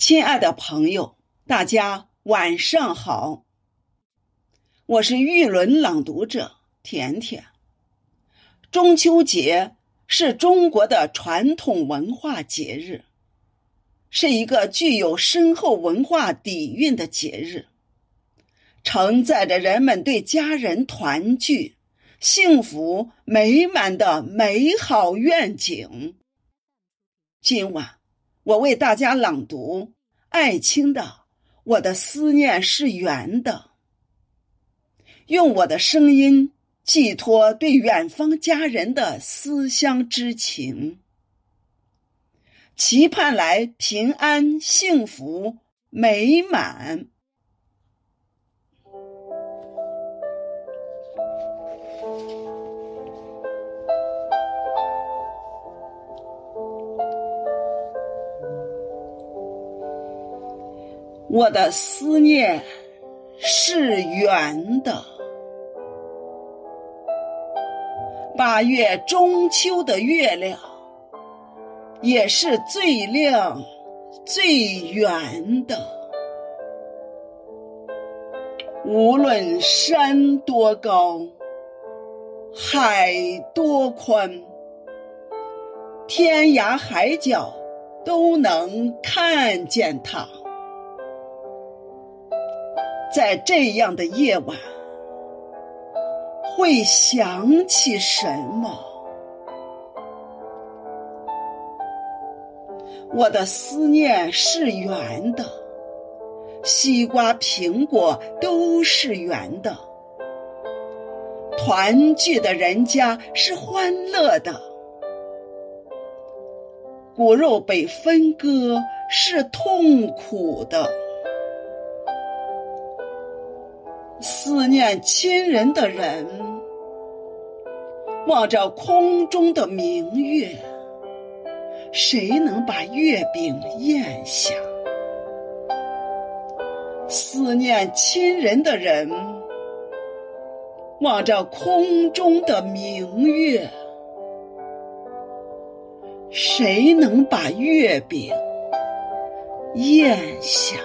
亲爱的朋友，大家晚上好。我是玉轮朗读者甜甜。中秋节是中国的传统文化节日，是一个具有深厚文化底蕴的节日，承载着人们对家人团聚、幸福美满的美好愿景。今晚。我为大家朗读爱卿的《我的思念是圆的》，用我的声音寄托对远方家人的思乡之情，期盼来平安、幸福、美满。我的思念是圆的。八月中秋的月亮也是最亮、最圆的。无论山多高，海多宽，天涯海角都能看见它。在这样的夜晚，会想起什么？我的思念是圆的，西瓜、苹果都是圆的，团聚的人家是欢乐的，骨肉被分割是痛苦的。思念亲人的人，望着空中的明月，谁能把月饼咽下？思念亲人的人，望着空中的明月，谁能把月饼咽下？